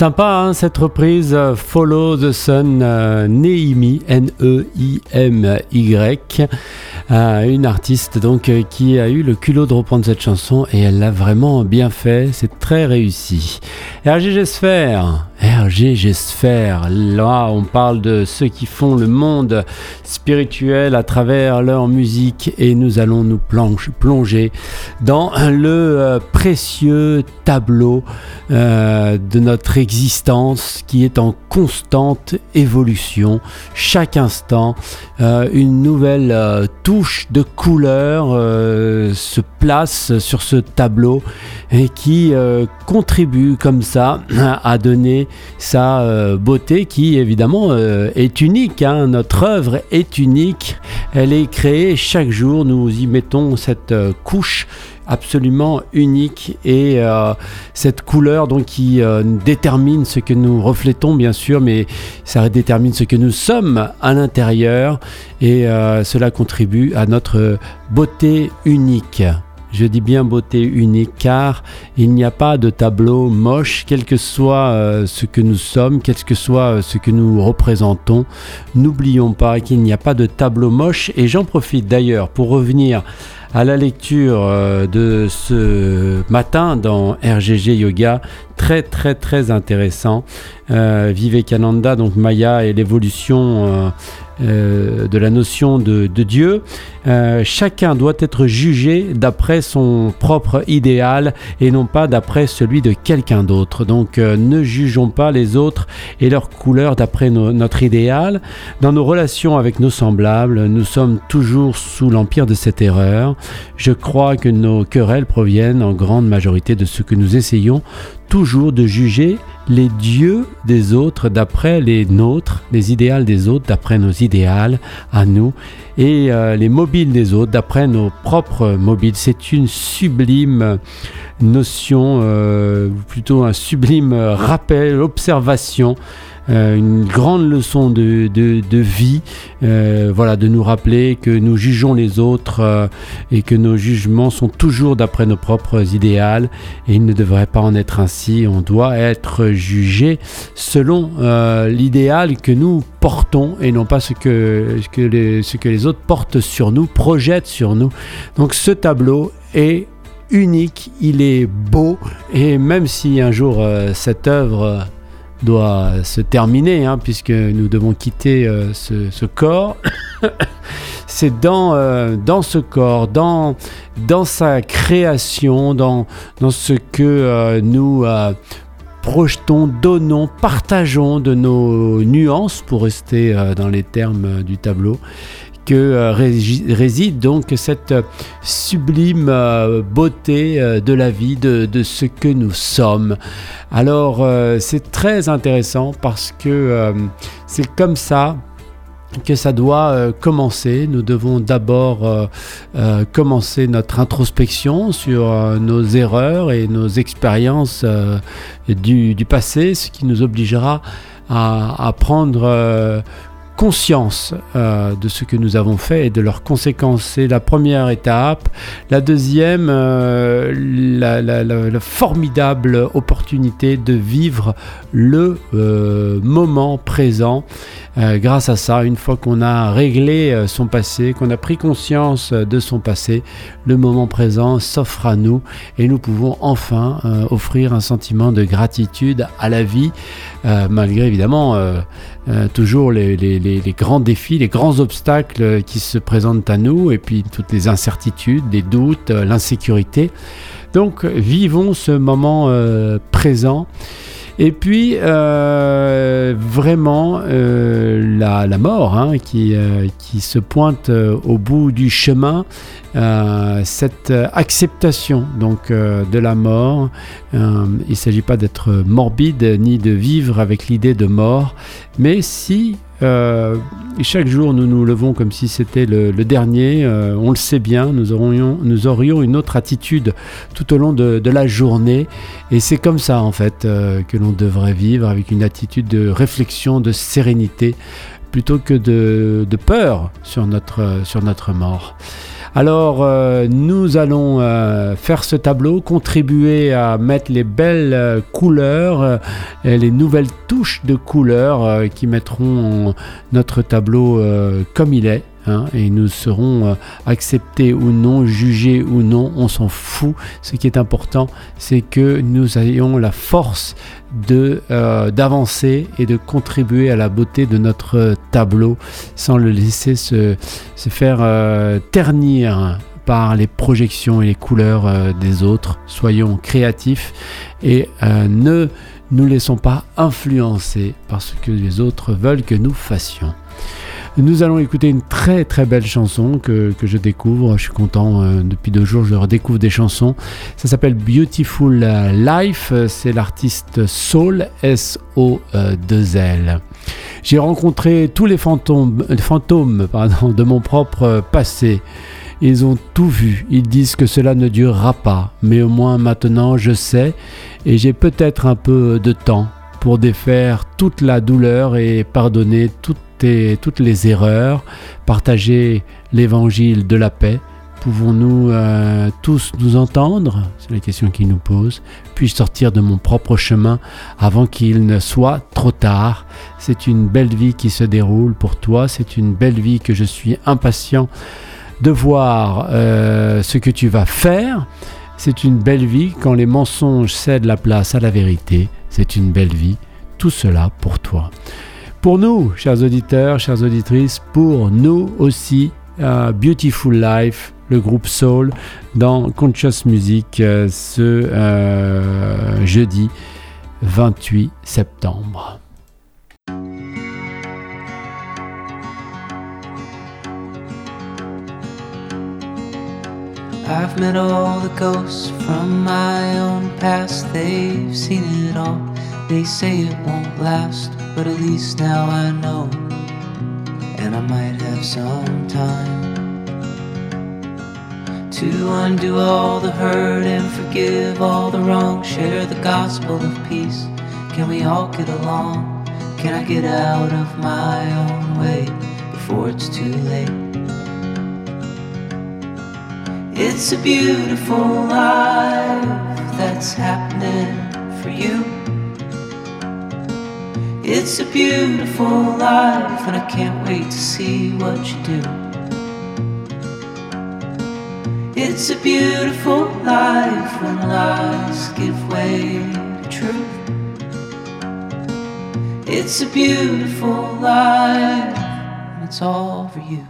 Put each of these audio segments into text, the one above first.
Sympa hein, cette reprise euh, Follow the Sun euh, Neimi N-E-I-M-Y euh, une artiste donc qui a eu le culot de reprendre cette chanson et elle l'a vraiment bien fait, c'est très réussi. RGG Sphère, RGG Sphère, là on parle de ceux qui font le monde spirituel à travers leur musique et nous allons nous plonger dans le précieux tableau de notre existence qui est en constante évolution. Chaque instant, euh, une nouvelle euh, touche de couleur euh, se place sur ce tableau et qui contribue comme ça à donner sa beauté qui évidemment est unique. Hein. Notre œuvre est unique. Elle est créée chaque jour. Nous y mettons cette couche absolument unique et euh, cette couleur donc qui euh, détermine ce que nous reflétons bien sûr mais ça détermine ce que nous sommes à l'intérieur et euh, cela contribue à notre beauté unique. Je dis bien beauté unique car il n'y a pas de tableau moche, quel que soit ce que nous sommes, quel que soit ce que nous représentons. N'oublions pas qu'il n'y a pas de tableau moche et j'en profite d'ailleurs pour revenir à la lecture euh, de ce matin dans RGG Yoga. Très très très intéressant. Euh, Vivekananda, donc Maya et l'évolution euh, euh, de la notion de, Dieu, euh, chacun doit être jugé d'après son propre idéal et non pas d'après celui de quelqu'un d'autre. Donc ne jugeons pas les autres et leur couleur d'après notre idéal. Dans nos relations avec nos semblables, nous sommes toujours sous l'empire de cette erreur. Je crois que nos querelles proviennent en grande majorité de ce que nous essayons toujours de juger les dieux des autres d'après les nôtres, les idéaux des autres d'après nos idéaux à nous, et euh, les mobiles des autres d'après nos propres mobiles. C'est une sublime notion, euh, plutôt un sublime rappel, observation euh, une grande leçon de, de, vie, euh, voilà, de nous rappeler que nous jugeons les autres euh, et que nos jugements sont toujours d'après nos propres idéaux et il ne devrait pas en être ainsi. On doit être jugé selon l'idéal que nous portons et non pas ce que, ce que les autres portent sur nous, projettent sur nous. Donc ce tableau est unique, il est beau et même si un jour cette œuvre doit se terminer, hein, puisque nous devons quitter euh, ce, corps. C'est dans, euh, ce corps, dans, sa création, dans, ce que euh, nous projetons, donnons, partageons de nos nuances, pour rester dans les termes du tableau, euh, réside donc cette sublime euh, beauté euh, de la vie, de, ce que nous sommes. Alors c'est très intéressant parce que c'est comme ça que ça doit commencer. Nous devons d'abord commencer notre introspection sur nos erreurs et nos expériences du, passé, ce qui nous obligera à, à prendre conscience euh, de ce que nous avons fait et de leurs conséquences. C'est la première étape. La deuxième, euh, la, formidable opportunité de vivre le euh, moment présent. Grâce à ça, une fois qu'on a réglé son passé, qu'on a pris conscience de son passé, le moment présent s'offre à nous et nous pouvons enfin offrir un sentiment de gratitude à la vie, malgré évidemment toujours les les, grands défis, les grands obstacles qui se présentent à nous, et puis toutes les incertitudes, les doutes, euh, l'insécurité. Donc vivons ce moment euh, présent. Et puis, euh, vraiment, la, mort hein, qui, qui, se pointe au bout du chemin, cette acceptation donc de la mort. il ne s'agit pas d'être morbide ni de vivre avec l'idée de mort, mais si euh, chaque jour, nous nous levons comme si c'était le, dernier. Euh, on le sait bien, nous aurions, une autre attitude tout au long de, la journée. Et c'est comme ça, en fait, euh, que l'on devrait vivre avec une attitude de réflexion, de sérénité plutôt que de, peur sur notre, sur notre mort. Alors, euh, nous allons euh, faire ce tableau, contribuer à mettre les belles euh, couleurs, et les nouvelles touches de couleurs qui mettront notre tableau comme il est. Hein, et nous serons acceptés ou non, jugés ou non, on s'en fout. Ce qui est important, c'est que nous ayons la force de d'avancer et de contribuer à la beauté de notre tableau sans le laisser se, faire ternir par les projections et les couleurs euh, des autres. Soyons créatifs et euh, ne nous laissons pas influencer par ce que les autres veulent que nous fassions. Nous allons écouter une très très belle chanson que, je découvre. Je suis content, euh, depuis deux jours je redécouvre des chansons. Ça s'appelle Beautiful Life. C'est l'artiste Soul, S-O-2-L. J'ai rencontré tous les fantômes, fantômes pardon, de mon propre passé. Ils ont tout vu, ils disent que cela ne durera pas, mais au moins maintenant je sais et j'ai peut-être un peu de temps pour défaire toute la douleur et pardonner toutes, les erreurs, partager l'évangile de la paix. Pouvons-nous euh, tous nous entendre? C'est la question qu'il nous pose. Puis-je sortir de mon propre chemin avant qu'il ne soit trop tard? C'est une belle vie qui se déroule pour toi, c'est une belle vie que je suis impatient de voir euh, ce que tu vas faire. C'est une belle vie quand les mensonges cèdent la place à la vérité. C'est une belle vie. Tout cela pour toi. Pour nous, chers auditeurs, chères auditrices, pour nous aussi, uh, Beautiful Life, le groupe Soul, dans Conscious Music euh, ce euh, jeudi 28 septembre. I've met all the ghosts from my own past, they've seen it all. They say it won't last, but at least now I know. And I might have some time to undo all the hurt and forgive all the wrong. Share the gospel of peace. Can we all get along? Can I get out of my own way before it's too late? It's a beautiful life that's happening for you. It's a beautiful life, and I can't wait to see what you do. It's a beautiful life when lies give way to truth. It's a beautiful life, and it's all for you.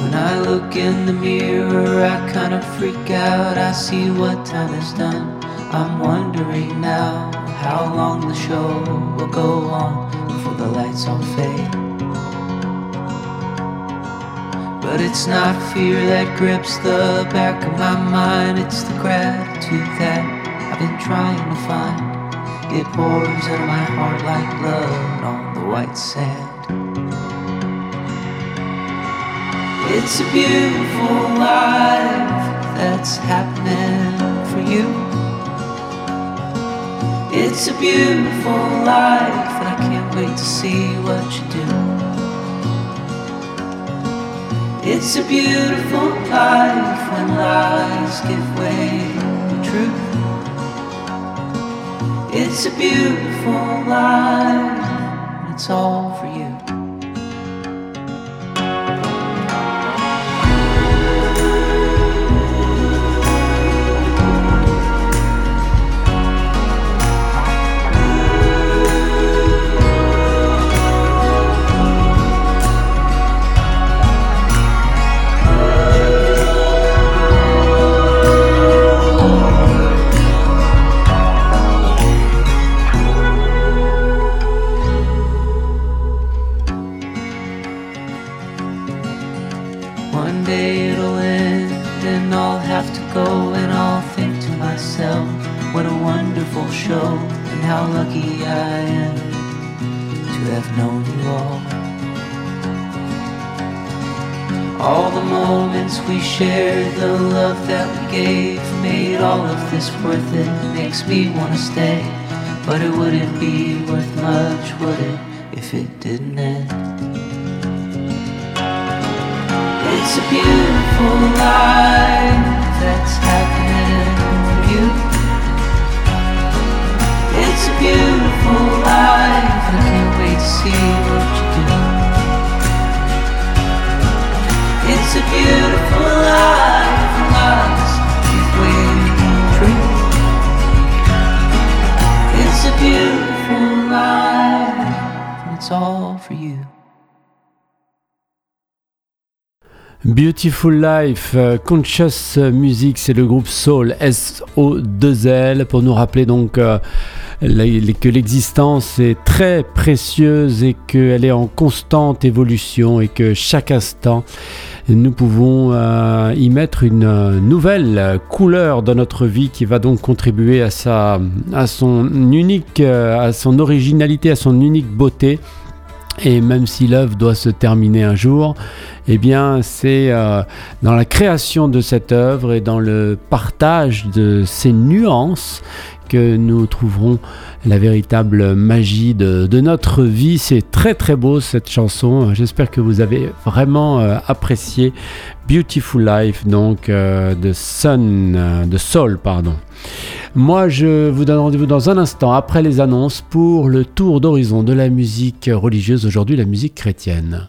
When I look in the mirror, I kind of freak out. I see what time has done. I'm wondering now how long the show will go on before the lights all fade. But it's not fear that grips the back of my mind, it's the gratitude that I've been trying to find. It pours out of my heart like blood on the white sand. It's a beautiful life that's happening for you. It's a beautiful life, and I can't wait to see what you do. It's a beautiful life when lies give way to truth. It's a beautiful life, it's all for you. shared the love that we gave, made all of this worth it, makes me wanna stay. But it wouldn't be worth much, would it, if it didn't end? It's a beautiful life all for you. Beautiful Life, euh, Conscious Music, c'est le groupe Soul, S-O-2-L, pour nous rappeler donc euh, que l'existence est très précieuse et qu'elle est en constante évolution et que chaque instant, nous pouvons euh, y mettre une nouvelle couleur dans notre vie qui va donc contribuer à, sa, à son unique, à son originalité, à son unique beauté. Et même si l'œuvre doit se terminer un jour, eh bien, c'est euh, dans la création de cette œuvre et dans le partage de ces nuances que nous trouverons la véritable magie de, notre vie. C'est très très beau cette chanson. J'espère que vous avez vraiment euh, apprécié Beautiful Life, donc euh, de Sun, de Soul, pardon. Moi, je vous donne rendez-vous dans un instant après les annonces pour le tour d'horizon de la musique religieuse, aujourd'hui la musique chrétienne.